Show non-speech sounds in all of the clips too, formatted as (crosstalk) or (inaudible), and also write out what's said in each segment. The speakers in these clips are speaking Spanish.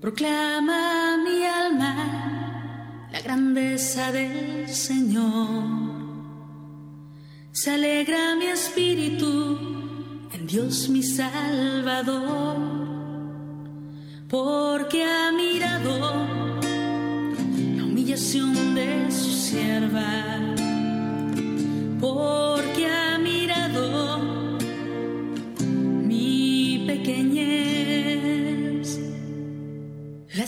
Proclama mi alma la grandeza del Señor. Se alegra mi espíritu en Dios mi Salvador, porque ha mirado la humillación de su sierva, porque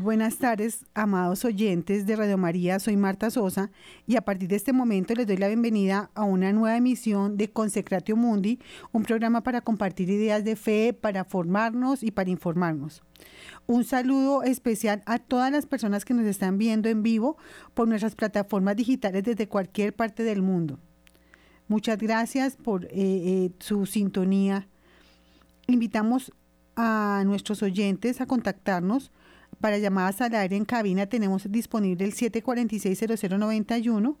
buenas tardes, amados oyentes de Radio María. Soy Marta Sosa y a partir de este momento les doy la bienvenida a una nueva emisión de Consecratio Mundi, un programa para compartir ideas de fe, para formarnos y para informarnos. Un saludo especial a todas las personas que nos están viendo en vivo por nuestras plataformas digitales desde cualquier parte del mundo. Muchas gracias por eh, eh, su sintonía. Invitamos a nuestros oyentes a contactarnos para llamadas al aire en cabina. Tenemos disponible el 746-0091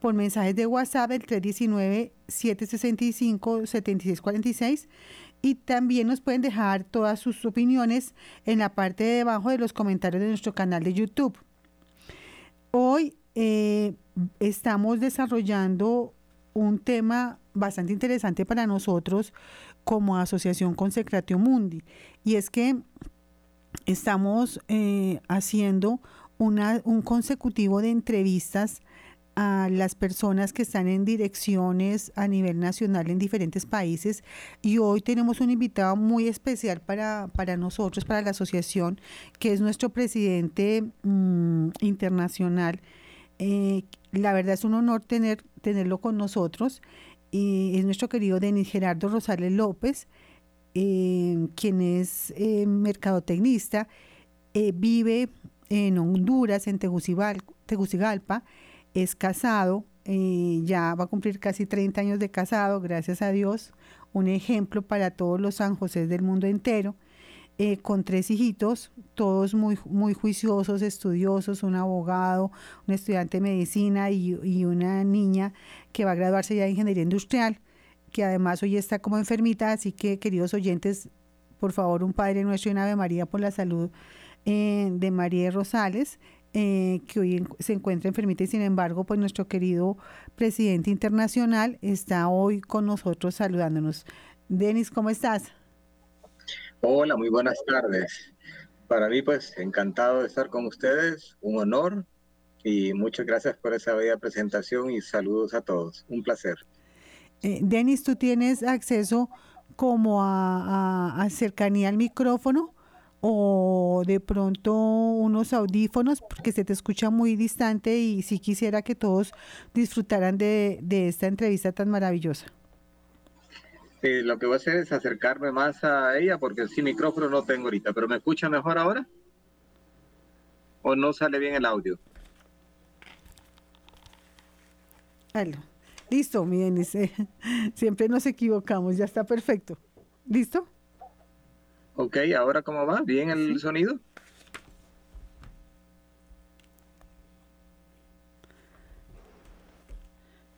por mensajes de WhatsApp el 319-765-7646 y también nos pueden dejar todas sus opiniones en la parte de debajo de los comentarios de nuestro canal de YouTube. Hoy eh, estamos desarrollando un tema bastante interesante para nosotros como Asociación Consecratio Mundi y es que estamos eh, haciendo una, un consecutivo de entrevistas a las personas que están en direcciones a nivel nacional en diferentes países y hoy tenemos un invitado muy especial para, para nosotros, para la asociación, que es nuestro presidente mm, internacional. Eh, la verdad es un honor tener, tenerlo con nosotros y es nuestro querido Denis Gerardo Rosales López, eh, quien es eh, mercadotecnista, eh, vive en Honduras, en Tegucigal- Tegucigalpa, es casado, eh, ya va a cumplir casi 30 años de casado, gracias a Dios, un ejemplo para todos los San José del mundo entero, eh, con tres hijitos, todos muy, muy juiciosos, estudiosos, un abogado, un estudiante de medicina y una niña que va a graduarse ya de ingeniería industrial, que además hoy está como enfermita, así que queridos oyentes, por favor, un Padre Nuestro y una Ave María por la salud eh, de María Rosales, eh, que hoy se encuentra enfermita y sin embargo, pues nuestro querido presidente internacional está hoy con nosotros saludándonos. Denis, ¿cómo estás? Hola, muy buenas tardes. Para mí, pues, encantado de estar con ustedes, un honor y muchas gracias por esa bella presentación y saludos a todos. Un placer. Eh, Denis, ¿tú tienes acceso como a, a- a cercanía al micrófono o de pronto unos audífonos porque se te escucha muy distante y sí quisiera que todos disfrutaran de, de esta entrevista tan maravillosa? Lo que voy a hacer es acercarme más a ella porque sin micrófono no tengo ahorita, pero ¿me escucha mejor ahora? ¿O no sale bien el audio? Aló. Listo, mi Denis. eh, siempre nos equivocamos, ya está perfecto. ¿Listo? Ok, ¿ahora cómo va? ¿Bien el sonido?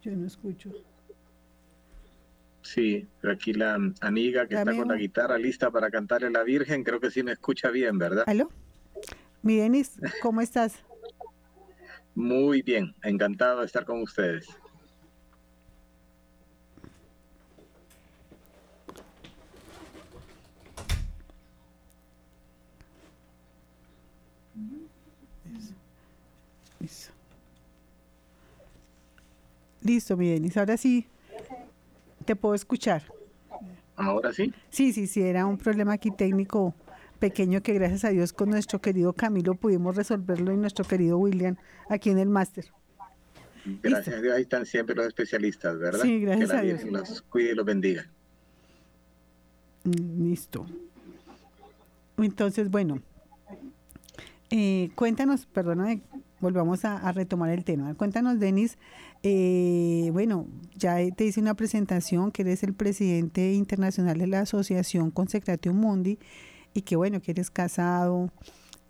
Yo no escucho. Sí, pero aquí la amiga que Dame está con la guitarra lista para cantarle a la Virgen, creo que sí me escucha bien, ¿verdad? ¿Aló? Mi Denis, ¿cómo estás? Muy bien, encantado de estar con ustedes. Listo, mi Denis. Ahora sí te puedo escuchar. ¿Ahora sí? Sí, sí, sí, era un problema aquí técnico pequeño que gracias a Dios con nuestro querido Camilo pudimos resolverlo y nuestro querido William aquí en el máster. Gracias a Dios, ahí están siempre los especialistas, ¿verdad? Sí, gracias que la a Dios. Los cuide y los bendiga. Mm, Listo. Entonces, bueno, eh, cuéntanos, perdóname, volvamos a, a retomar el tema. Cuéntanos, Denis, eh, bueno, ya te hice una presentación que eres el presidente internacional de la Asociación Consecratio Mundi y que bueno, que eres casado,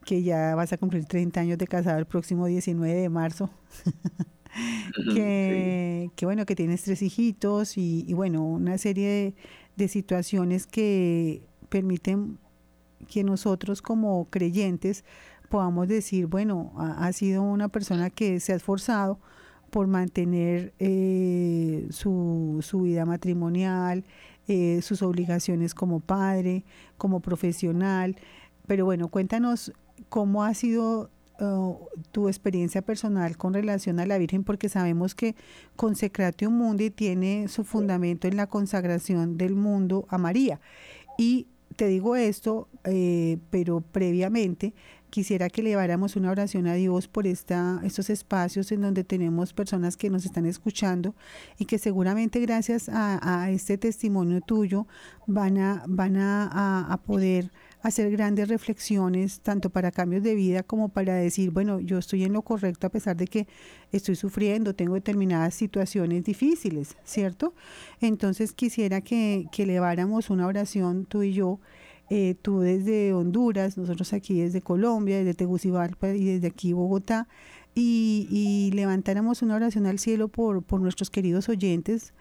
que ya vas a cumplir 30 años de casado el próximo 19 de marzo. (laughs) que, que bueno, que tienes tres hijitos y, y bueno, una serie de, de situaciones que permiten que nosotros como creyentes podamos decir, bueno, ha, sido una persona que se ha esforzado por mantener eh, su, su vida matrimonial, eh, sus obligaciones como padre, como profesional. Pero bueno, cuéntanos cómo ha sido uh, tu experiencia personal con relación a la Virgen, porque sabemos que Consecratio Mundi tiene su fundamento en la consagración del mundo a María. Y te digo esto, eh, pero previamente quisiera que eleváramos una oración a Dios por esta, estos espacios en donde tenemos personas que nos están escuchando y que seguramente gracias a, este testimonio tuyo van a, van a, a, a poder hacer grandes reflexiones, tanto para cambios de vida como para decir, bueno, yo estoy en lo correcto a pesar de que estoy sufriendo, tengo determinadas situaciones difíciles, ¿cierto? Entonces quisiera que, que eleváramos una oración tú y yo, eh, tú desde Honduras, nosotros aquí desde Colombia, desde Tegucigalpa y desde aquí Bogotá, y, y levantáramos una oración al cielo por, por nuestros queridos oyentes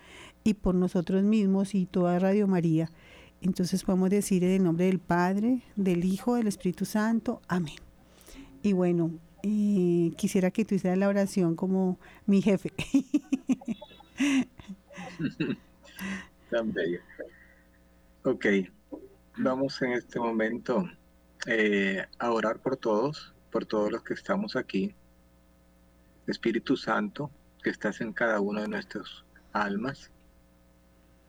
y por nosotros mismos y toda Radio María. Entonces podemos decir en el nombre del Padre, del Hijo, del Espíritu Santo. Amén. Y bueno, eh, quisiera que tú hicieras la oración como mi jefe. (laughs) Tan bello. Ok, vamos en este momento eh, a orar por todos, por todos los que estamos aquí. Espíritu Santo, que estás en cada uno de nuestras almas,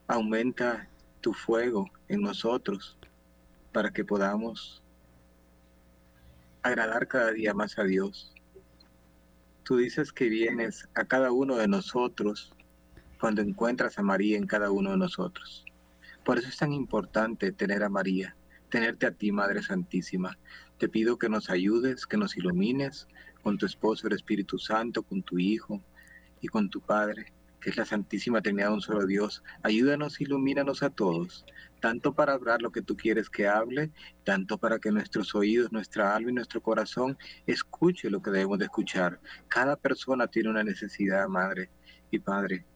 aumenta tu fuego en nosotros para que podamos agradar cada día más a Dios. Tú dices que vienes a cada uno de nosotros cuando encuentras a María en cada uno de nosotros. Por eso es tan importante tener a María, tenerte a ti, Madre Santísima. Te pido que nos ayudes, que nos ilumines con tu esposo, el Espíritu Santo, con tu Hijo y con tu Padre, que es la Santísima Trinidad de un solo Dios. Ayúdanos, ilumínanos a todos, tanto para hablar lo que tú quieres que hable, tanto para que nuestros oídos, nuestra alma y nuestro corazón escuche lo que debemos de escuchar. Cada persona tiene una necesidad, Madre y Padre.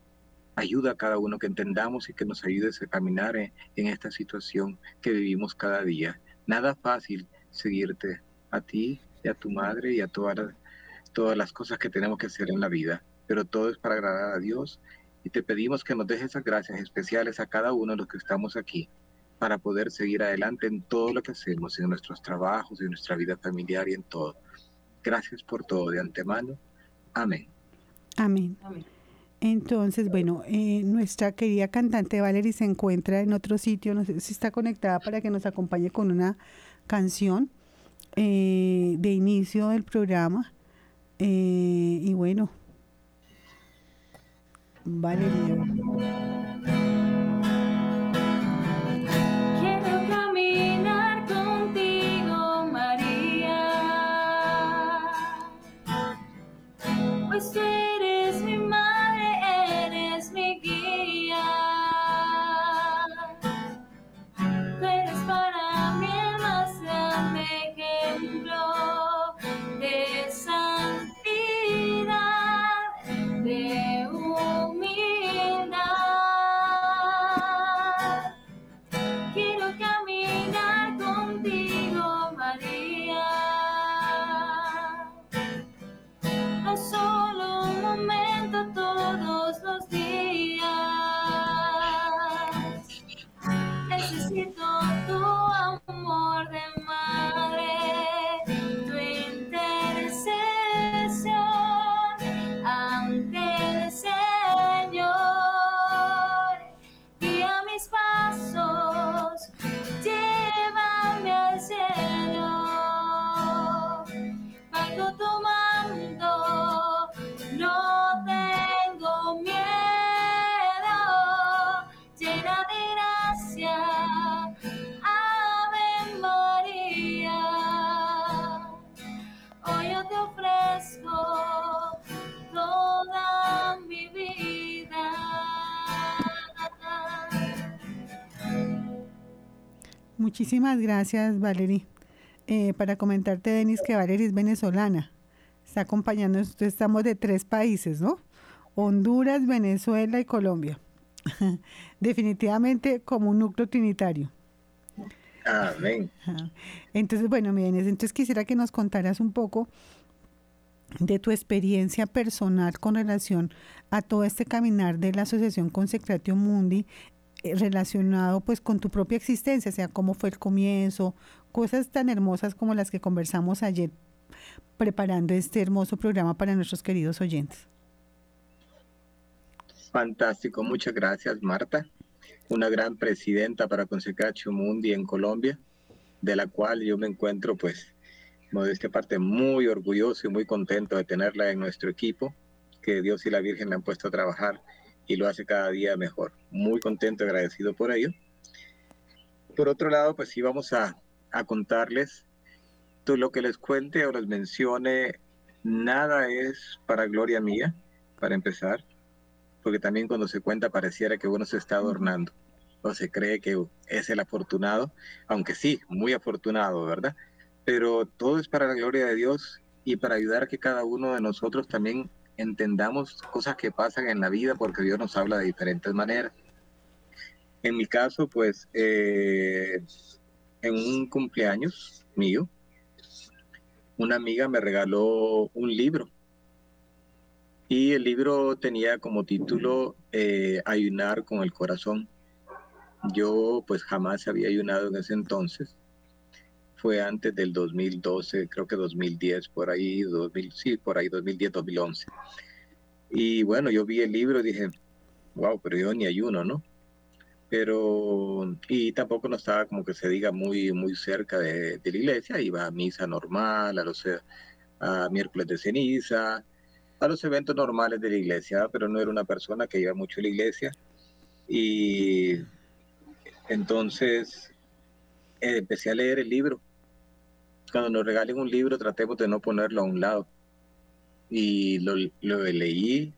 Ayuda a cada uno que entendamos y que nos ayudes a caminar en, en esta situación que vivimos cada día. Nada fácil seguirte a ti y a tu madre y a todas las, todas las cosas que tenemos que hacer en la vida, pero todo es para agradar a Dios y te pedimos que nos dejes esas gracias especiales a cada uno de los que estamos aquí para poder seguir adelante en todo lo que hacemos, en nuestros trabajos, en nuestra vida familiar y en todo. Gracias por todo de antemano. Amén. Amén. Entonces, bueno, eh, nuestra querida cantante Valerie se encuentra en otro sitio, no sé si está conectada para que nos acompañe con una canción eh, de inicio del programa. Eh, y bueno, Valerie. Muchísimas gracias, Valerie. Eh, para comentarte, Denis, que Valerie es venezolana. Está acompañando, estamos de tres países, ¿no? Honduras, Venezuela y Colombia. (laughs) Definitivamente como un núcleo trinitario. Amén. Entonces, bueno, miren, entonces quisiera que nos contaras un poco de tu experiencia personal con relación a todo este caminar de la Asociación Consecratio Mundi relacionado pues con tu propia existencia, o sea, cómo fue el comienzo, cosas tan hermosas como las que conversamos ayer preparando este hermoso programa para nuestros queridos oyentes. Fantástico, muchas gracias Marta, una gran presidenta para Consecratio Mundi en Colombia, de la cual yo me encuentro pues modestia parte muy orgulloso y muy contento de tenerla en nuestro equipo, que Dios y la Virgen la han puesto a trabajar y lo hace cada día mejor. Muy contento y agradecido por ello. Por otro lado, pues sí vamos a, a contarles todo lo que les cuente o les mencione, nada es para gloria mía, para empezar, porque también cuando se cuenta pareciera que uno se está adornando o se cree que es el afortunado, aunque sí, muy afortunado, ¿verdad? pero todo es para la gloria de Dios y para ayudar a que cada uno de nosotros también entendamos cosas que pasan en la vida porque Dios nos habla de diferentes maneras. En mi caso, pues, eh, en un cumpleaños mío, una amiga me regaló un libro y el libro tenía como título eh, Ayunar con el corazón. Yo pues jamás había ayunado en ese entonces fue antes del 2012, creo que 2010, por ahí, 2000, sí, por ahí 2010, 2011. Y bueno, yo vi el libro y dije, wow, pero yo ni ayuno, ¿no? Pero, y tampoco no estaba como que se diga muy, muy cerca de, la iglesia, iba a misa normal, a los a miércoles de ceniza, a los eventos normales de la iglesia, pero no era una persona que iba mucho a la iglesia. Y entonces eh, empecé a leer el libro cuando nos regalen un libro tratemos de no ponerlo a un lado. Y lo, leí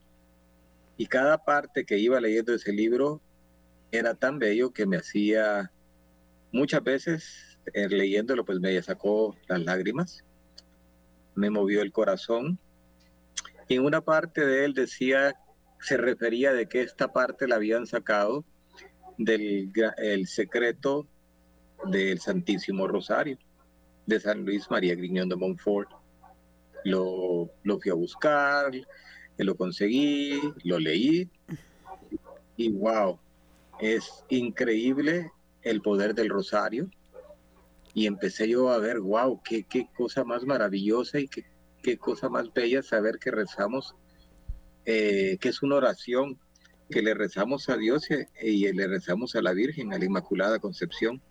y cada parte que iba leyendo ese libro era tan bello que me hacía muchas veces eh, leyéndolo pues me sacó las lágrimas, me movió el corazón. Y en una parte de él decía, se refería de que esta parte la habían sacado del el secreto del Santísimo Rosario de San Luis María Griñón de Montfort. Lo, lo fui a buscar, lo conseguí, lo leí y wow, es increíble el poder del rosario. Y empecé yo a ver, wow, qué, qué cosa más maravillosa y qué, qué cosa más bella saber que rezamos, eh, que es una oración que le rezamos a Dios y, y le rezamos a la Virgen, a la Inmaculada Concepción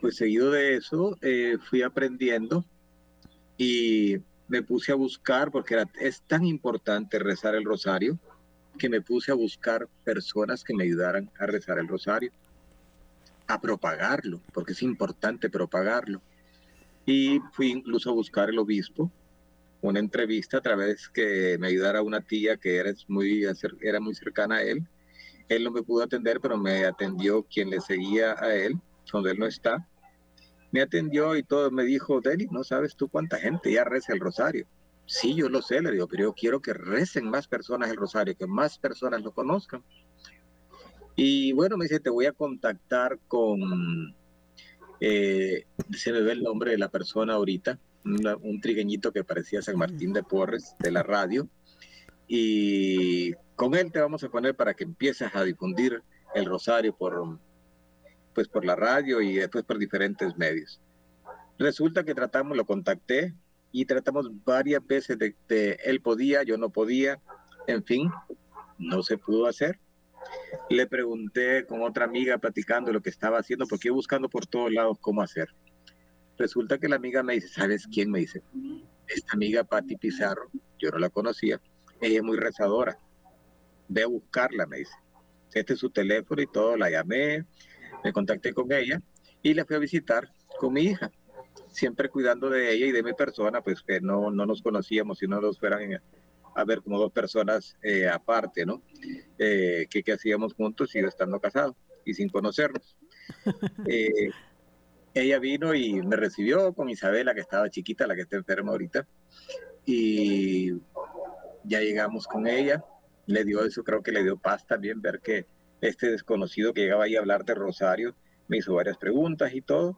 pues seguido de eso eh, fui aprendiendo y me puse a buscar, porque era, es tan importante rezar el rosario, que me puse a buscar personas que me ayudaran a rezar el rosario, a propagarlo, porque es importante propagarlo. Y fui incluso a buscar el obispo, una entrevista a través que me ayudara una tía que era muy, era muy cercana a él. Él no me pudo atender, pero me atendió quien le seguía a él, donde él no está me atendió y todo me dijo, Deli, no sabes tú cuánta gente ya reza el rosario. Sí, yo lo sé, le digo, pero yo quiero que recen más personas el rosario, que más personas lo conozcan. Y bueno, me dice, te voy a contactar con, eh, se me ve el nombre de la persona ahorita, un trigueñito que parecía San Martín de Porres, de la radio. Y con él te vamos a poner para que empieces a difundir el rosario por, pues por la radio y después por diferentes medios. Resulta que tratamos, lo contacté y tratamos varias veces de, de él podía, yo no podía, en fin, no se pudo hacer. Le pregunté con otra amiga platicando lo que estaba haciendo, porque buscando por todos lados cómo hacer. Resulta que la amiga me dice, ¿sabes quién? Me dice, esta amiga Patti Pizarro, yo no la conocía, ella es muy rezadora, ve a buscarla, me dice. Este es su teléfono y todo, la llamé, me contacté con ella y la fui a visitar con mi hija, siempre cuidando de ella y de mi persona, pues que no, no nos conocíamos y no nos fueran a ver como dos personas eh, aparte, ¿no? Eh, que, que hacíamos juntos y estando casados y sin conocernos. (laughs) Eh, ella vino y me recibió con Isabela, que estaba chiquita, la que está enferma ahorita, y ya llegamos con ella, le dio eso, creo que le dio paz también ver que este desconocido que llegaba ahí a hablar de Rosario me hizo varias preguntas y todo,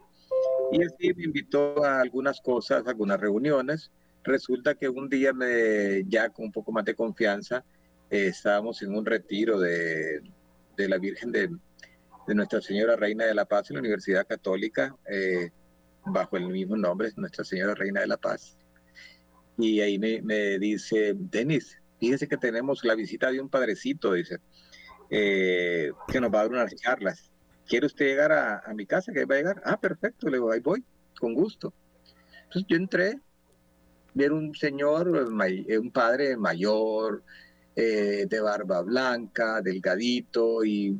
y así me invitó a algunas cosas, algunas reuniones. Resulta que un día, me, ya con un poco más de confianza, eh, estábamos en un retiro de, de la Virgen de, de, Nuestra Señora Reina de la Paz en la Universidad Católica, eh, bajo el mismo nombre, Nuestra Señora Reina de la Paz. Y ahí me, me dice, Denis, fíjese que tenemos la visita de un padrecito, dice, eh, que nos va a dar unas charlas. ¿quiere usted llegar a, mi casa? ¿Que va a llegar? Ah, perfecto, le digo, ahí voy, con gusto. Entonces yo entré, vi un señor, eh, un padre mayor, eh, de barba blanca, delgadito, y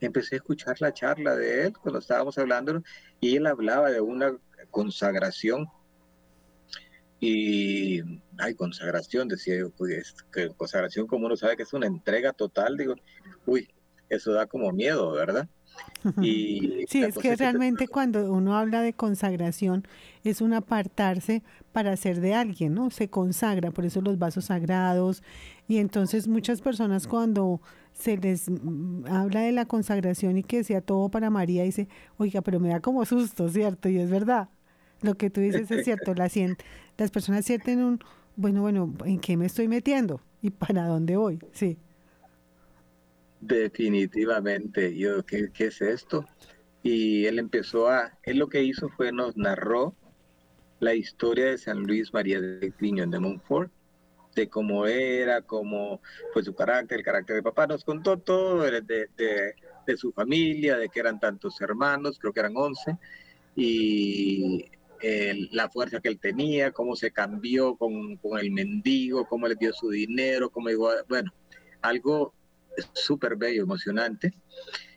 empecé a escuchar la charla de él cuando estábamos hablando, y él hablaba de una consagración. Y, ay, consagración, decía yo, pues, que consagración como uno sabe que es una entrega total, digo, uy, eso da como miedo, ¿verdad? Y sí, es que realmente cuando uno habla de consagración es un apartarse para ser de alguien, ¿no? Se consagra, por eso los vasos sagrados. Y entonces muchas personas cuando se les mm, habla de la consagración y que sea todo para María, dice, oiga, pero me da como susto, ¿cierto? Y es verdad. Lo que tú dices es cierto. La las personas sienten un, bueno, bueno, ¿en qué me estoy metiendo? ¿Y para dónde voy? Sí. Definitivamente, yo, ¿qué, ¿qué, es esto? Y él empezó a, él lo que hizo fue nos narró la historia de San Luis María de Griñón de Montfort, de cómo era, cómo fue su carácter, el carácter de papá, nos contó todo de, de, de su familia, de que eran tantos hermanos, creo que eran 11, y la fuerza que él tenía, cómo se cambió con, con el mendigo, cómo le dio su dinero, cómo llegó, bueno, algo súper bello, emocionante.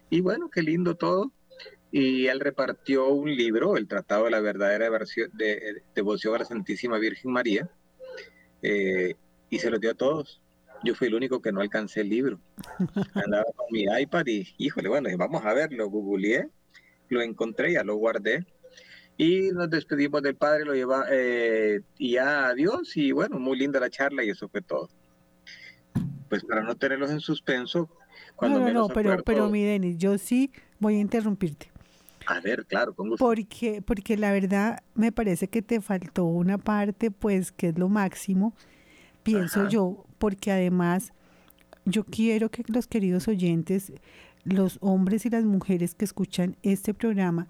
Y bueno, qué lindo todo. Y él repartió un libro, el Tratado de la Verdadera de, Devoción a la Santísima Virgen María, eh, y se lo dio a todos. Yo fui el único que no alcancé el libro. Andaba con mi iPad y, híjole, bueno, vamos a verlo. Googleé, lo encontré, ya lo guardé. Y nos despedimos del padre, lo lleva eh, y ya adiós. Y bueno, muy linda la charla y eso fue todo pues para no tenerlos en suspenso. Cuando no, no, no, pero, pero mi Denis, yo sí voy a interrumpirte. A ver, claro, con gusto. Porque, porque la verdad me parece que te faltó una parte, pues, que es lo máximo, pienso yo, porque además yo quiero que los queridos oyentes, los hombres y las mujeres que escuchan este programa,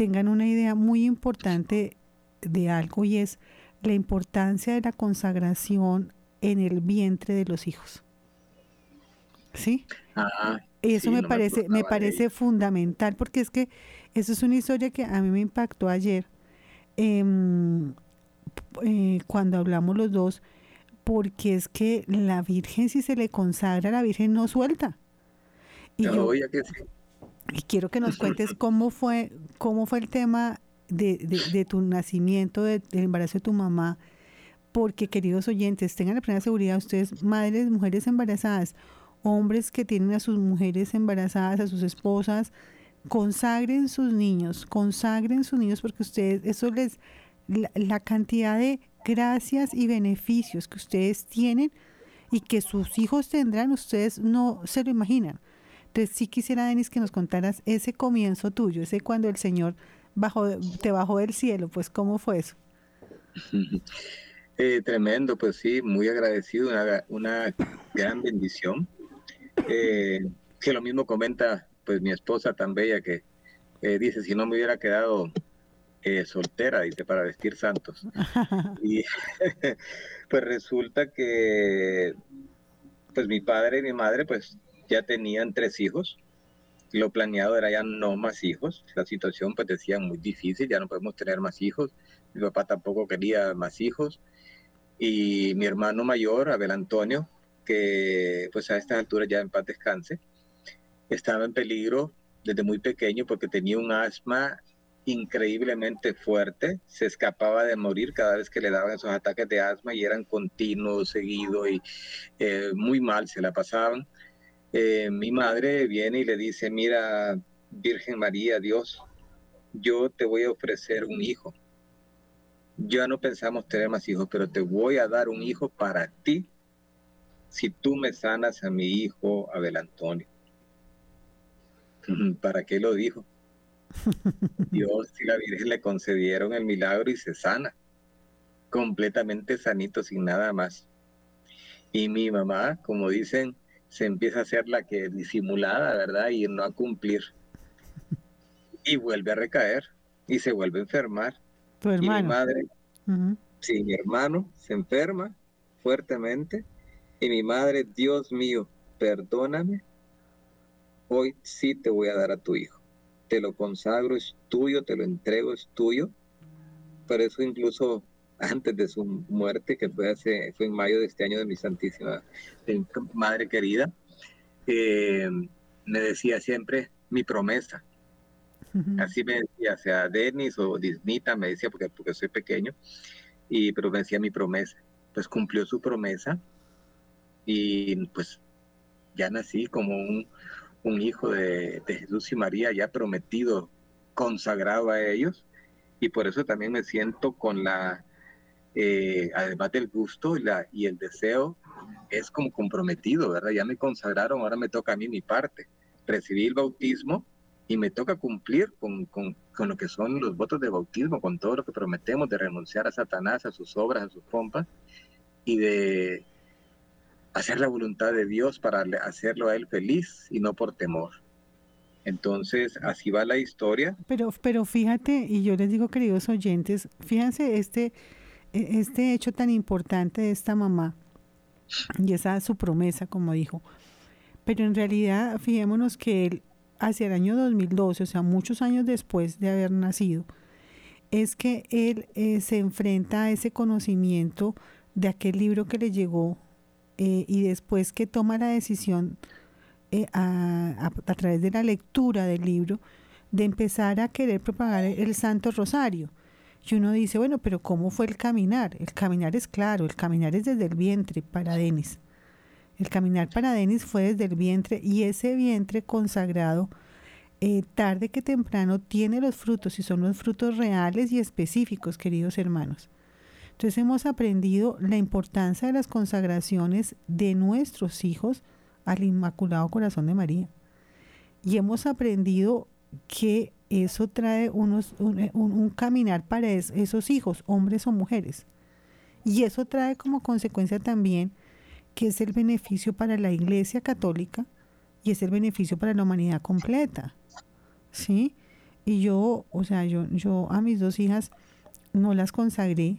tengan una idea muy importante de algo y es la importancia de la consagración en el vientre de los hijos. ¿sí? Ah, eso me parece, me, parece fundamental, porque es que eso es una historia que a mí me impactó ayer, em, eh, cuando hablamos los dos, porque es que la Virgen, si se le consagra, la Virgen no suelta. Y, quiero que nos cuentes cómo fue, cómo fue el tema de, de, tu nacimiento, del embarazo de tu mamá, porque queridos oyentes, tengan la plena seguridad, ustedes, madres, mujeres embarazadas, hombres que tienen a sus mujeres embarazadas, a sus esposas, consagren sus niños, consagren sus niños porque ustedes, eso les, la, cantidad de gracias y beneficios que ustedes tienen y que sus hijos tendrán, ustedes no se lo imaginan. Entonces sí quisiera, Denis, que nos contaras ese comienzo tuyo, ese cuando el Señor bajó, te bajó del cielo, pues ¿cómo fue eso? (laughs) Eh, tremendo, pues sí, muy agradecido, una, una gran bendición eh, que lo mismo comenta pues mi esposa tan bella que eh, dice, si no me hubiera quedado eh, soltera, dice, para vestir santos. (laughs) y (laughs) pues resulta que pues mi padre y mi madre pues ya tenían tres hijos. Lo planeado era ya no más hijos. La situación pues decían muy difícil, ya no podemos tener más hijos. Mi papá tampoco quería más hijos. Y mi hermano mayor, Abel Antonio, que pues a estas alturas ya en paz descanse, estaba en peligro desde muy pequeño porque tenía un asma increíblemente fuerte, se escapaba de morir cada vez que le daban esos ataques de asma y eran continuos, seguidos y eh, muy mal se la pasaban. Eh, mi madre viene y le dice, mira, Virgen María, Dios, yo te voy a ofrecer un hijo. Ya no pensamos tener más hijos, pero te voy a dar un hijo para ti si tú me sanas a mi hijo Abel Antonio. (laughs) ¿Para qué lo dijo? (laughs) Dios y la Virgen le concedieron el milagro y se sana, completamente sanito, sin nada más. Y mi mamá, como dicen, se empieza a hacer la que disimulada, ¿verdad? Y no a cumplir. Y vuelve a recaer y se vuelve a enfermar. Tu hermano. Y mi madre, sí, mi hermano se enferma fuertemente. Y mi madre, Dios mío, perdóname, hoy sí te voy a dar a tu hijo. Te lo consagro, es tuyo, te lo entrego, es tuyo. Por eso incluso antes de su muerte, que fue, hace, fue en mayo de este año de mi Santísima Madre querida, eh, me decía siempre mi promesa. Así me decía, sea Denis o Disnita, me decía, porque, porque soy pequeño, y, pero me decía mi promesa. Pues cumplió su promesa y pues ya nací como un, un hijo de, de Jesús y María, ya prometido, consagrado a ellos, y por eso también me siento con la eh, además del gusto y, la, y el deseo, es como comprometido, ¿verdad? Ya me consagraron, ahora me toca a mí mi parte. Recibí el bautismo y me toca cumplir con, con, con, lo que son los votos de bautismo, con todo lo que prometemos de renunciar a Satanás, a sus obras, a sus pompas y de hacer la voluntad de Dios para hacerlo a Él feliz y no por temor. Entonces, así va la historia. Pero, pero fíjate, y yo les digo, queridos oyentes, fíjense este este hecho tan importante de esta mamá y esa su promesa, como dijo. Pero en realidad, fijémonos que él, hacia el año 2012, o sea, muchos años después de haber nacido, es que él eh, se enfrenta a ese conocimiento de aquel libro que le llegó eh, y después que toma la decisión eh, a, a través de la lectura del libro de empezar a querer propagar el Santo Rosario y uno dice, bueno, pero ¿cómo fue el caminar? El caminar es claro, el caminar es desde el vientre para Denis. El caminar para Denis fue desde el vientre y ese vientre consagrado, eh, tarde que temprano, tiene los frutos y son los frutos reales y específicos, queridos hermanos. Entonces hemos aprendido la importancia de las consagraciones de nuestros hijos al Inmaculado Corazón de María. Y hemos aprendido que eso trae unos, eh, un, caminar para esos hijos, hombres o mujeres. Y eso trae como consecuencia también que es el beneficio para la Iglesia Católica y es el beneficio para la humanidad completa. ¿Sí? Y yo, o sea, yo, yo a mis dos hijas no las consagré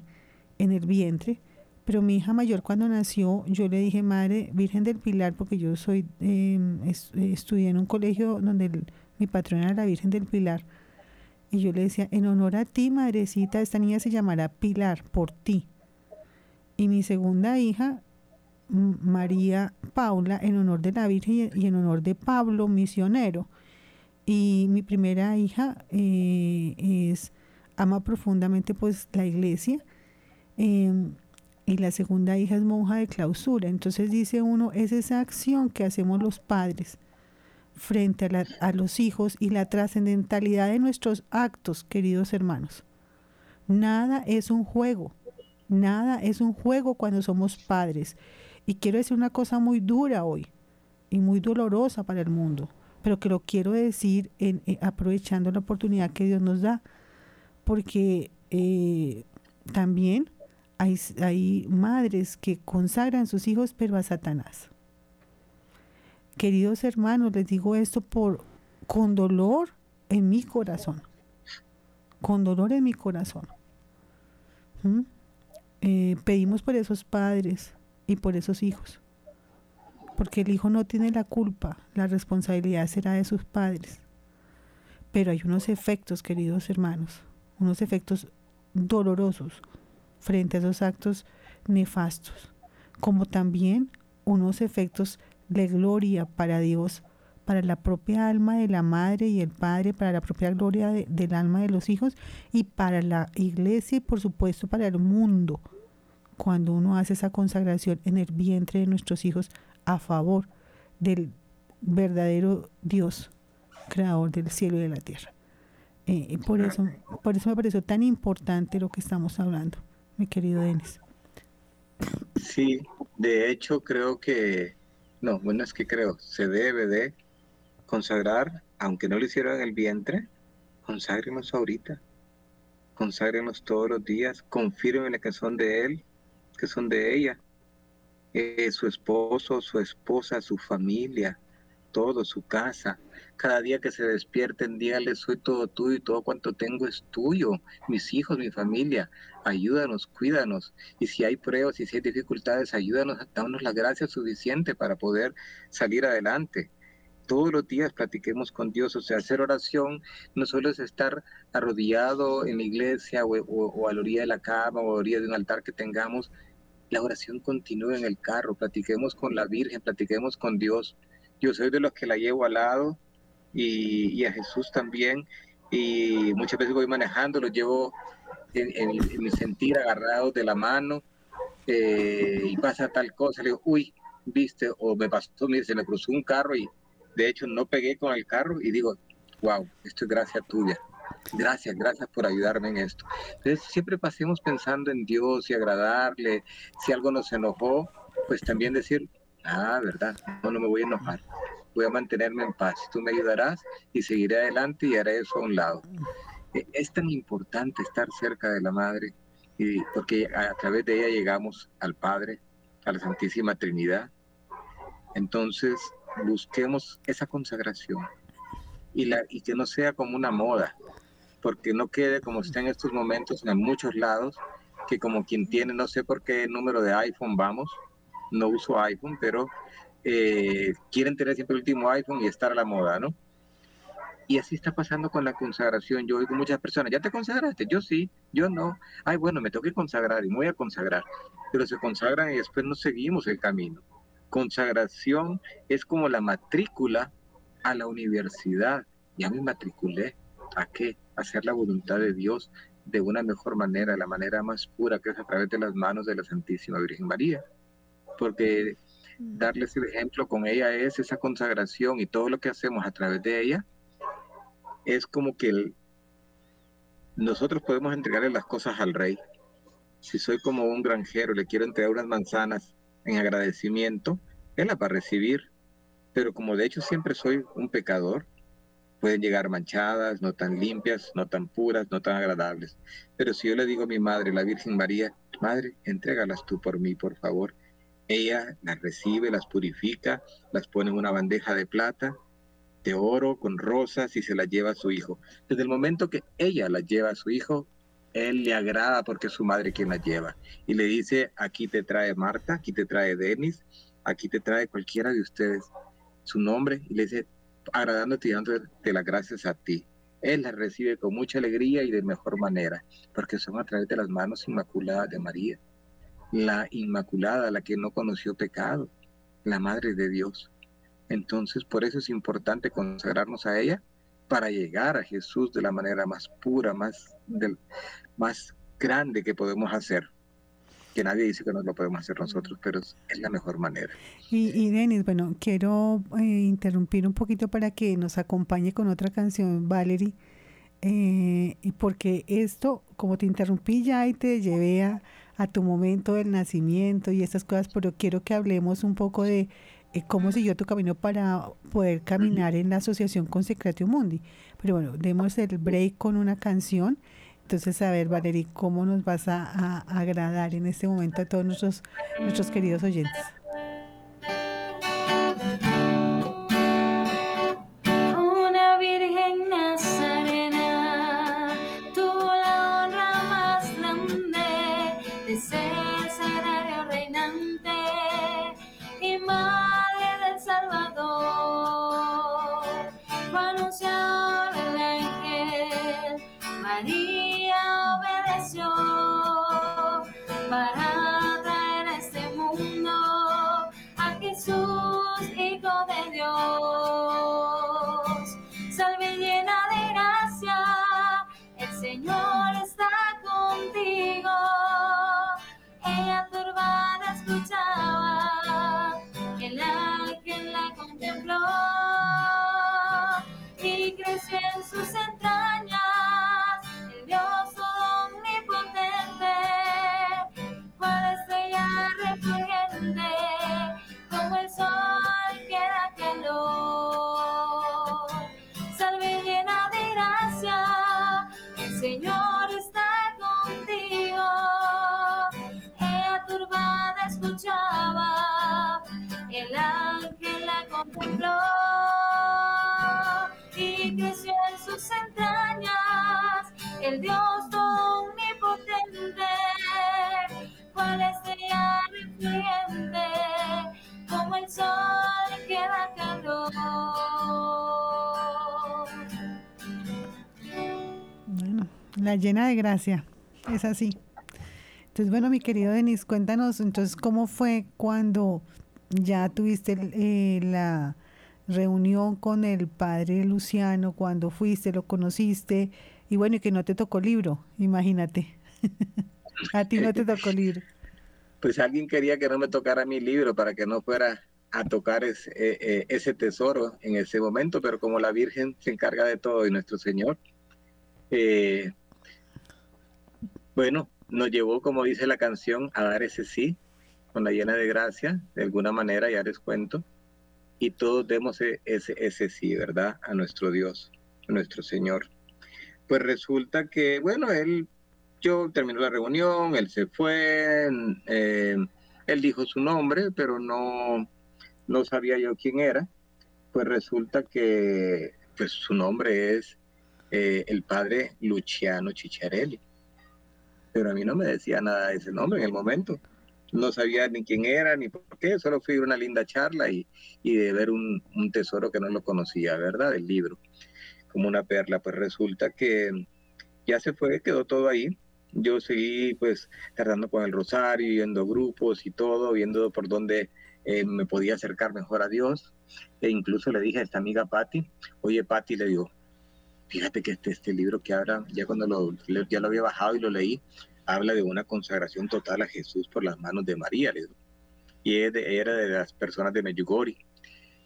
en el vientre, pero mi hija mayor cuando nació, yo le dije, Madre Virgen del Pilar, porque yo soy, em, estudié en un colegio donde mi patrona la Virgen del Pilar. Y yo le decía, en honor a ti, madrecita, esta niña se llamará Pilar, por ti. Y mi segunda hija, María Paula, en honor de la Virgen y en honor de Pablo, misionero. Y mi primera hija eh, es, ama profundamente pues la iglesia. Em, y la segunda hija es monja de clausura. Entonces dice uno, es esa acción que hacemos los padres frente a, los hijos y la trascendentalidad de nuestros actos, queridos hermanos. Nada es un juego, nada es un juego cuando somos padres. Y quiero decir una cosa muy dura hoy y muy dolorosa para el mundo, pero que lo quiero decir en, eh, aprovechando la oportunidad que Dios nos da, porque eh, también hay, hay madres que consagran sus hijos, pero a Satanás. Queridos hermanos, les digo esto por con dolor en mi corazón. Con dolor en mi corazón. ¿Mm? Eh, pedimos por esos padres y por esos hijos. Porque el hijo no tiene la culpa, la responsabilidad será de sus padres. Pero hay unos efectos, queridos hermanos, unos efectos dolorosos frente a esos actos nefastos, como también unos efectos de gloria para Dios, para la propia alma de la madre y el padre, para la propia gloria del alma de los hijos y para la iglesia y por supuesto para el mundo, cuando uno hace esa consagración en el vientre de nuestros hijos a favor del verdadero Dios, creador del cielo y de la tierra. Eh, por, eso, por eso me pareció tan importante lo que estamos hablando, mi querido Denis. Sí, de hecho creo que, no, bueno, es que creo, se debe de consagrar, aunque no lo hicieron en el vientre, conságrenos ahorita, conságrenos todos los días, confirmen que son de él, que son de ella, eh, su esposo, su esposa, su familia, todo, su casa. Cada día que se despierten, dígale, soy todo tuyo y todo cuanto tengo es tuyo, mis hijos, mi familia. Ayúdanos, cuídanos. Y si hay pruebas y si hay dificultades, ayúdanos, danos la gracia suficiente para poder salir adelante. Todos los días platiquemos con Dios, o sea, hacer oración no solo es estar arrodillado en la iglesia o, o a la orilla de la cama o a la orilla de un altar que tengamos, la oración continúe en el carro, platiquemos con la Virgen, platiquemos con Dios. Yo soy de los que la llevo al lado y, a Jesús también. Y muchas veces voy manejando, lo llevo en, mi sentir agarrado de la mano eh, y pasa tal cosa. Le digo, uy, viste, o me pasó, mire, se me cruzó un carro y de hecho no pegué con el carro y digo, wow, esto es gracia tuya. Gracias, gracias por ayudarme en esto. Entonces siempre pasemos pensando en Dios y agradarle. Si algo nos enojó, pues también decir, Ah, verdad. No, no me voy a enojar. Voy a mantenerme en paz. Tú me ayudarás y seguiré adelante y haré eso a un lado. E, es tan importante estar cerca de la Madre y porque a través de ella llegamos al Padre, a la Santísima Trinidad. Entonces, busquemos esa consagración y, la, y que no sea como una moda, porque no quede como está en estos momentos en muchos lados, que como quien tiene, no sé por qué número de iPhone vamos, no uso iPhone, pero eh, quieren tener siempre el último iPhone y estar a la moda, ¿no? Y así está pasando con la consagración. Yo oigo muchas personas, ¿ya te consagraste? Yo sí, yo no. Ay, bueno, me tengo que consagrar y me voy a consagrar. Pero se consagran y después no seguimos el camino. Consagración es como la matrícula a la universidad. Ya me matriculé. ¿A qué? hacer la voluntad de Dios de una mejor manera, la manera más pura, que es a través de las manos de la Santísima Virgen María porque darles el ejemplo con ella es esa consagración y todo lo que hacemos a través de ella es como que nosotros podemos entregarle las cosas al rey. Si soy como un granjero, le quiero entregar unas manzanas en agradecimiento, él las va a recibir. Pero como de hecho siempre soy un pecador, pueden llegar manchadas, no tan limpias, no tan puras, no tan agradables. Pero si yo le digo a mi madre, la Virgen María, Madre, entrégalas tú por mí, por favor, ella las recibe, las purifica, las pone en una bandeja de plata, de oro, con rosas y se las lleva a su hijo. Desde el momento que ella las lleva a su hijo, él le agrada porque es su madre quien las lleva. Y le dice, aquí te trae Marta, aquí te trae Denis, aquí te trae cualquiera de ustedes su nombre. Y le dice, agradándote y dándote las gracias a ti. Él las recibe con mucha alegría y de mejor manera, porque son a través de las manos inmaculadas de María la Inmaculada, la que no conoció pecado, la Madre de Dios. Entonces, por eso es importante consagrarnos a ella para llegar a Jesús de la manera más pura, más, del, más grande que podemos hacer. Que nadie dice que no lo podemos hacer nosotros, pero es, la mejor manera. Y, y Denis, bueno, quiero eh, interrumpir un poquito para que nos acompañe con otra canción, Valerie, eh, porque esto, como te interrumpí ya y te llevé a, a tu momento del nacimiento y estas cosas, pero quiero que hablemos un poco de eh, cómo siguió tu camino para poder caminar en la asociación Consecratio Mundi. Pero bueno, demos el break con una canción. Entonces, a ver, Valerie, ¿cómo nos vas a, a agradar en este momento a todos nuestros, nuestros queridos oyentes? La llena de gracia, es así. Entonces, bueno, mi querido Denis, cuéntanos entonces cómo fue cuando ya tuviste eh, la reunión con el padre Luciano, cuando fuiste, lo conociste, y bueno, y que no te tocó libro, imagínate. (laughs) a ti no te tocó libro. Pues alguien quería que no me tocara mi libro para que no fuera a tocar ese, eh, eh, ese tesoro en ese momento, pero como la Virgen se encarga de todo y nuestro Señor, bueno, nos llevó, como dice la canción, a dar ese sí, con la llena de gracia, de alguna manera, ya les cuento, y todos demos e-, ese, ese sí, ¿verdad? A nuestro Dios, nuestro Señor. Pues resulta que, bueno, él, yo terminó la reunión, él se fue, eh, él dijo su nombre, pero no, no sabía yo quién era. Pues resulta que pues, su nombre es eh, el padre Luciano Chicharelli pero a mí no me decía nada de ese nombre en el momento. No sabía ni quién era ni por qué, solo fui a una linda charla y, y de ver un, un, tesoro que no lo conocía, ¿verdad? El libro, como una perla. Pues resulta que ya se fue, quedó todo ahí. Yo seguí pues tratando con el rosario, viendo grupos y todo, viendo por dónde eh, me podía acercar mejor a Dios. E incluso le dije a esta amiga Patti, oye Patti, le digo, fíjate que este, este libro que ahora, ya cuando lo, ya lo había bajado y lo leí, habla de una consagración total a Jesús por las manos de María, le digo. Y era de las personas de Meyugori.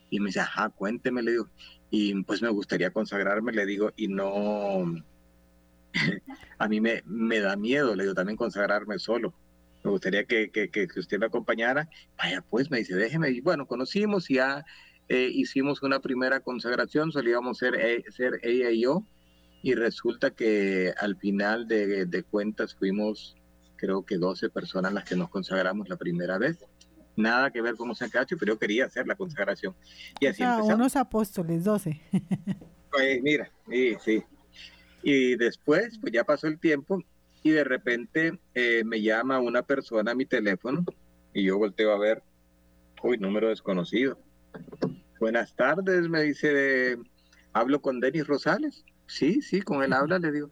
Y me dice, ajá, cuénteme, le digo. Y pues me gustaría consagrarme, le digo, y no, (laughs) a mí me, me da miedo, le digo, también consagrarme solo. Me gustaría que, que, que, usted me acompañara. Vaya, pues me dice, déjeme. Y bueno, conocimos y ya eh, hicimos una primera consagración, solíamos ser, eh, ser ella y yo, y resulta que al final de, cuentas fuimos, creo que 12 personas las que nos consagramos la primera vez. Nada que ver con San Cacho, pero yo quería hacer la consagración. Y así o unos apóstoles, 12. (laughs) pues mira, sí, sí. Y después, pues ya pasó el tiempo y de repente eh, me llama una persona a mi teléfono y yo volteo a ver, uy, número desconocido. Buenas tardes, me dice, hablo con Denis Rosales. Sí, sí, con él habla, le digo.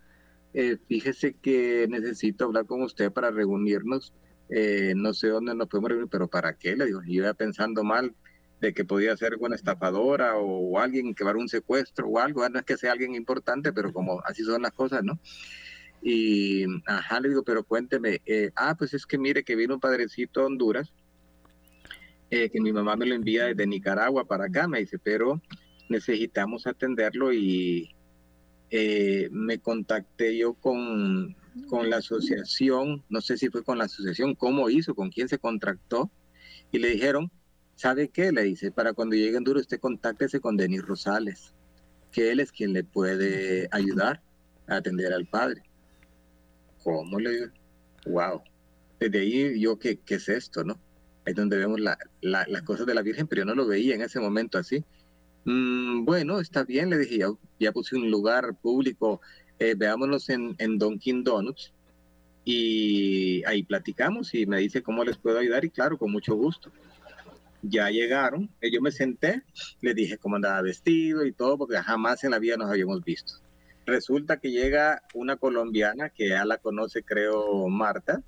Eh, fíjese que necesito hablar con usted para reunirnos. Eh, no sé dónde nos podemos reunir, pero ¿para qué? Le digo, yo iba pensando mal de que podía ser una estafadora o, alguien que va a un secuestro o algo. No es que sea alguien importante, pero como así son las cosas, ¿no? Y, ajá, le digo, pero cuénteme. Eh, ah, pues es que mire que vino un padrecito a Honduras eh, que mi mamá me lo envía desde Nicaragua para acá, me dice, pero necesitamos atenderlo y eh, me contacté yo con, con la asociación, no sé si fue con la asociación, cómo hizo, con quién se contractó, y le dijeron, ¿sabe qué? Le dice, para cuando llegue en Duro usted contáctese con Denis Rosales, que él es quien le puede ayudar a atender al padre. ¿Cómo le digo? Wow. Desde ahí yo, ¿qué, qué es esto, no? Es donde vemos la, las cosas de la Virgen, pero yo no lo veía en ese momento así. Mm, bueno, está bien, le dije, ya, ya puse un lugar público, eh, veámonos en, en Dunkin' Donuts y ahí platicamos y me dice cómo les puedo ayudar y claro, con mucho gusto. Ya llegaron, eh, yo me senté, le dije cómo andaba vestido y todo, porque jamás en la vida nos habíamos visto. Resulta que llega una colombiana que ya la conoce, creo, Marta,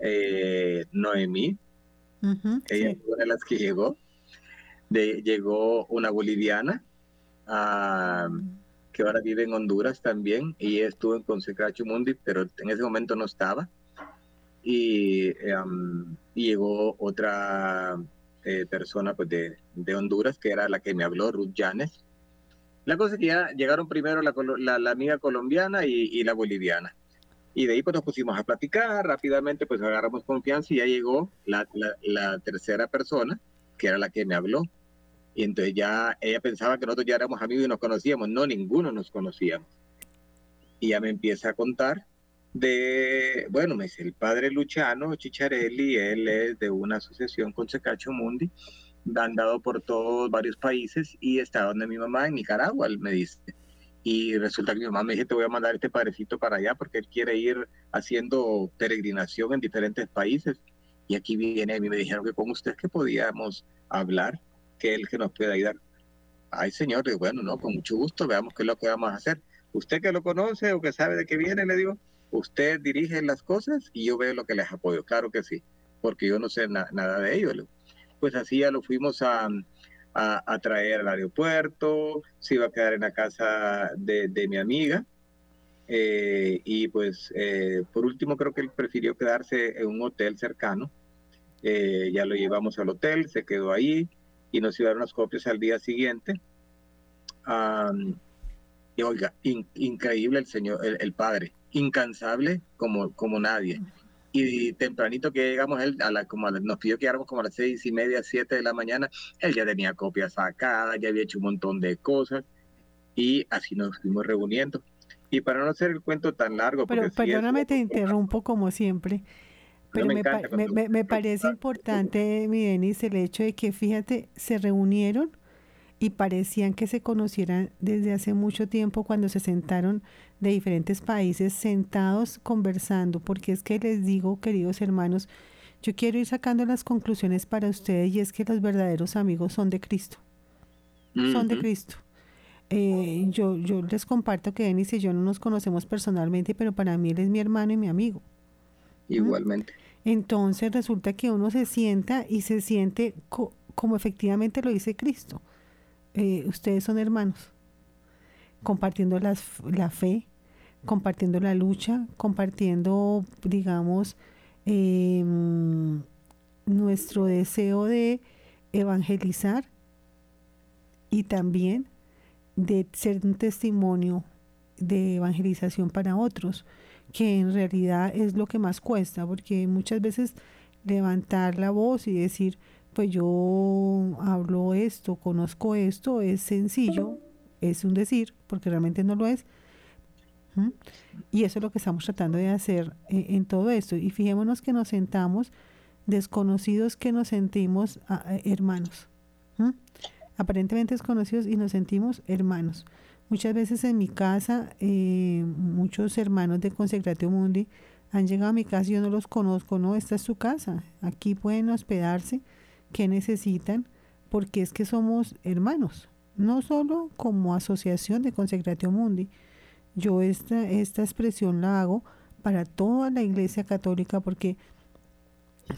eh, Noemí, ella fue una de las que llegó. De, llegó una boliviana que ahora vive en Honduras también y estuvo en Consecracho Mundi, pero en ese momento no estaba. Y, em, llegó otra eh, persona pues, de, de, Honduras, que era la que me habló, Ruth Janes. La cosa es que ya llegaron primero la, la, amiga colombiana y, y, la boliviana. Y de ahí pues nos pusimos a platicar, rápidamente pues agarramos confianza y ya llegó la, la, tercera persona, que era la que me habló. Y entonces ya ella pensaba que nosotros ya éramos amigos y nos conocíamos. No, ninguno nos conocíamos. Y ya me empieza a contar de, bueno, me dice el padre Luciano Chicharelli, él es de una asociación con Secacho Mundi han dado por todos varios países y está donde mi mamá en Nicaragua, él me dice. Y resulta que mi mamá me dice, te voy a mandar este padrecito para allá porque él quiere ir haciendo peregrinación en diferentes países. Y aquí viene, a mí me dijeron que con usted que podíamos hablar, que él que nos pueda ayudar. Ay, señor, bueno, no, con mucho gusto, veamos qué es lo que vamos a hacer. Usted que lo conoce o que sabe de qué viene, le digo, usted dirige las cosas y yo veo lo que les apoyo. Claro que sí, porque yo no sé nada de ello. Pues así ya lo fuimos a, a, traer al aeropuerto, se iba a quedar en la casa de, de mi amiga. Eh, y pues eh, por último creo que él prefirió quedarse en un hotel cercano. Eh, ya lo llevamos al hotel, se quedó ahí y nos llevaron las copias al día siguiente. y oiga, increíble el señor, el, padre, incansable como, como nadie. Y tempranito que llegamos, él a la, como nos pidió que llegáramos como a las seis y media, siete de la mañana, él ya tenía copias sacadas, ya había hecho un montón de cosas y así nos fuimos reuniendo. Y para no hacer el cuento tan largo... Pero perdóname, te interrumpo como siempre. Pero me, me, (laughs) parece importante, mi Denis, el hecho de que, fíjate, se reunieron y parecían que se conocieran desde hace mucho tiempo cuando se sentaron de diferentes países sentados conversando, porque es que les digo, queridos hermanos, yo quiero ir sacando las conclusiones para ustedes y es que los verdaderos amigos son de Cristo. Son de Cristo. Eh, yo, yo les comparto que Denis y yo no nos conocemos personalmente, pero para mí él es mi hermano y mi amigo. Igualmente. Entonces resulta que uno se sienta y se siente como efectivamente lo dice Cristo. Eh, ustedes son hermanos, compartiendo las, la fe, compartiendo la lucha, compartiendo, digamos, em, nuestro deseo de evangelizar y también de ser un testimonio de evangelización para otros que en realidad es lo que más cuesta, porque muchas veces levantar la voz y decir, pues yo hablo esto, conozco esto, es sencillo, es un decir, porque realmente no lo es. Y eso es lo que estamos tratando de hacer eh, en, todo esto. Y fijémonos que nos sentamos desconocidos que nos sentimos ah, eh, hermanos. Aparentemente desconocidos y nos sentimos hermanos. Muchas veces en mi casa, eh, muchos hermanos de Consecratio Mundi han llegado a mi casa y yo no los conozco, no, esta es su casa, aquí pueden hospedarse, ¿qué necesitan? Porque es que somos hermanos, no solo como asociación de Consecratio Mundi. Yo esta, esta expresión la hago para toda la iglesia católica porque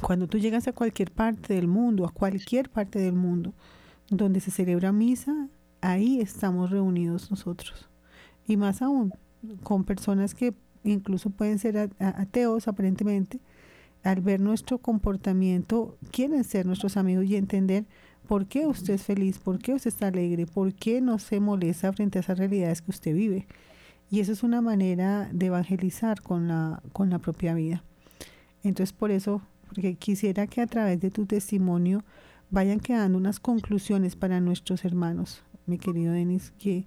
cuando tú llegas a cualquier parte del mundo, a cualquier parte del mundo, donde se celebra misa, ahí estamos reunidos nosotros. Y más aún, con personas que incluso pueden ser ateos aparentemente, al ver nuestro comportamiento, quieren ser nuestros amigos y entender por qué usted es feliz, por qué usted está alegre, por qué no se molesta frente a esas realidades que usted vive. Y eso es una manera de evangelizar con la, con la propia vida. Entonces, por eso, porque quisiera que a través de tu testimonio vayan quedando unas conclusiones para nuestros hermanos, mi querido Denis, que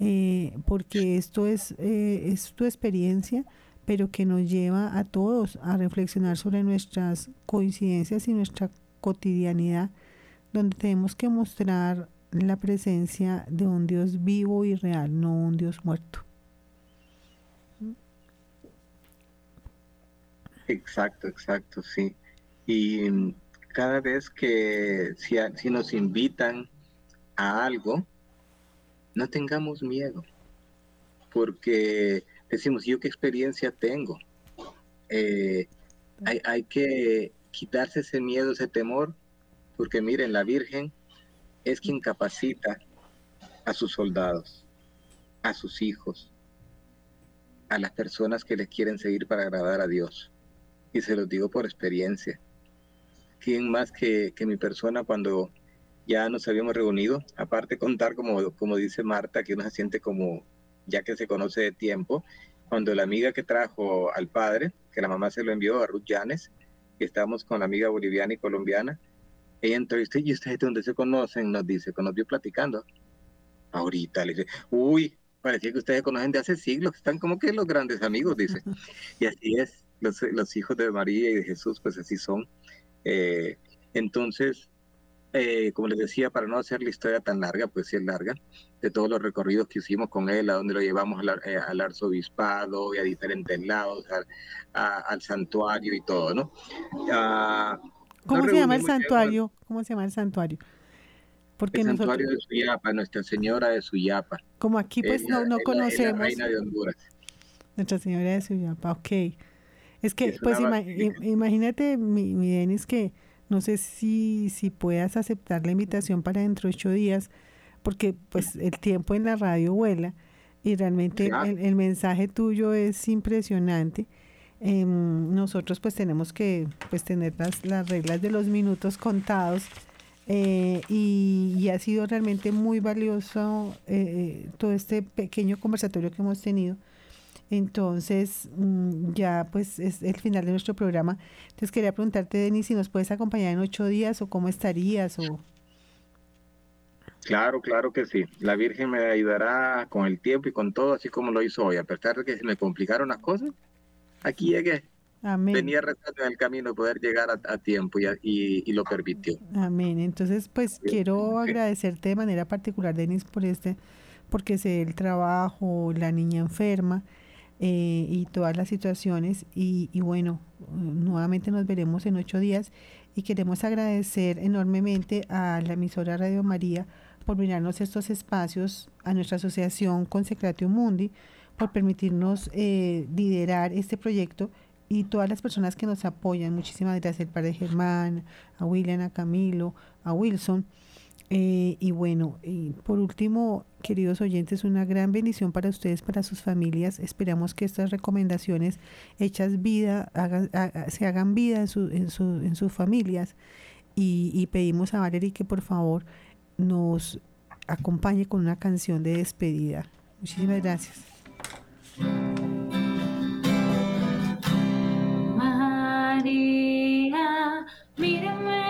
eh, porque esto es, eh, es tu experiencia, pero que nos lleva a todos a reflexionar sobre nuestras coincidencias y nuestra cotidianidad, donde tenemos que mostrar la presencia de un Dios vivo y real, no un Dios muerto. Exacto, exacto, sí. Y cada vez que si, si nos invitan a algo, no tengamos miedo, porque decimos, ¿yo qué experiencia tengo? Eh, hay, hay que quitarse ese miedo, ese temor, porque miren, la Virgen es quien capacita a sus soldados, a sus hijos, a las personas que le quieren seguir para agradar a Dios. Y se los digo por experiencia. ¿Quién más que, que mi persona cuando ya nos habíamos reunido, aparte contar como, como dice Marta, que uno se siente como, ya que se conoce de tiempo, cuando la amiga que trajo al padre, que la mamá se lo envió a Ruth Llanes, que estábamos con la amiga boliviana y colombiana, ella entró y usted, ¿y ustedes de dónde se conocen? Nos dice, cuando nos vio platicando. Ahorita le dice, uy, parecía que ustedes se conocen de hace siglos, están como que los grandes amigos, dice. (laughs) Y así es, los, los hijos de María y de Jesús, pues así son. Eh, entonces, eh, como les decía, para no hacer la historia tan larga, pues sí es larga, de todos los recorridos que hicimos con él, a donde lo llevamos al, eh, arzobispado y a diferentes lados, al santuario y todo, ¿no? Ah, ¿Cómo se llama el santuario? ¿Cómo se llama el santuario? Porque el santuario de Suyapa, Nuestra Señora de Suyapa. Como aquí pues no, no conocemos. La, reina de Honduras. Nuestra Señora de Suyapa, ok. Es que, pues imagínate, mi, mi Denis, que no sé si, si puedas aceptar la invitación para dentro de ocho días, porque pues el tiempo en la radio vuela y realmente el, mensaje tuyo es impresionante. Em, nosotros pues tenemos que pues tener las, las reglas de los minutos contados eh, y, ha sido realmente muy valioso eh, todo este pequeño conversatorio que hemos tenido entonces, mm, ya pues es el final de nuestro programa. Entonces quería preguntarte, Denis, si nos puedes acompañar en ocho días o cómo estarías o... Claro, claro que sí. La Virgen me ayudará con el tiempo y con todo, así como lo hizo hoy. A pesar de que se me complicaron las cosas, aquí llegué. Amén. Venía rezando en el camino poder llegar a, tiempo y, y, lo permitió. Amén. Entonces, pues quiero agradecerte de manera particular, Denis, por este, porque sé el trabajo, la niña enferma eh, y todas las situaciones. Y, bueno, nuevamente nos veremos en ocho días y queremos agradecer enormemente a la emisora Radio María por brindarnos estos espacios, a nuestra asociación Consecratio Mundi, por permitirnos eh, liderar este proyecto y todas las personas que nos apoyan. Muchísimas gracias al padre Germán, a William, a Camilo, a Wilson. Eh, y bueno, y por último, queridos oyentes, una gran bendición para ustedes, para sus familias. Esperamos que estas recomendaciones hechas vida se hagan vida en, su, en, su, en sus familias. Y, y pedimos a Valerie que por favor nos acompañe con una canción de despedida. Muchísimas gracias. María, mírame.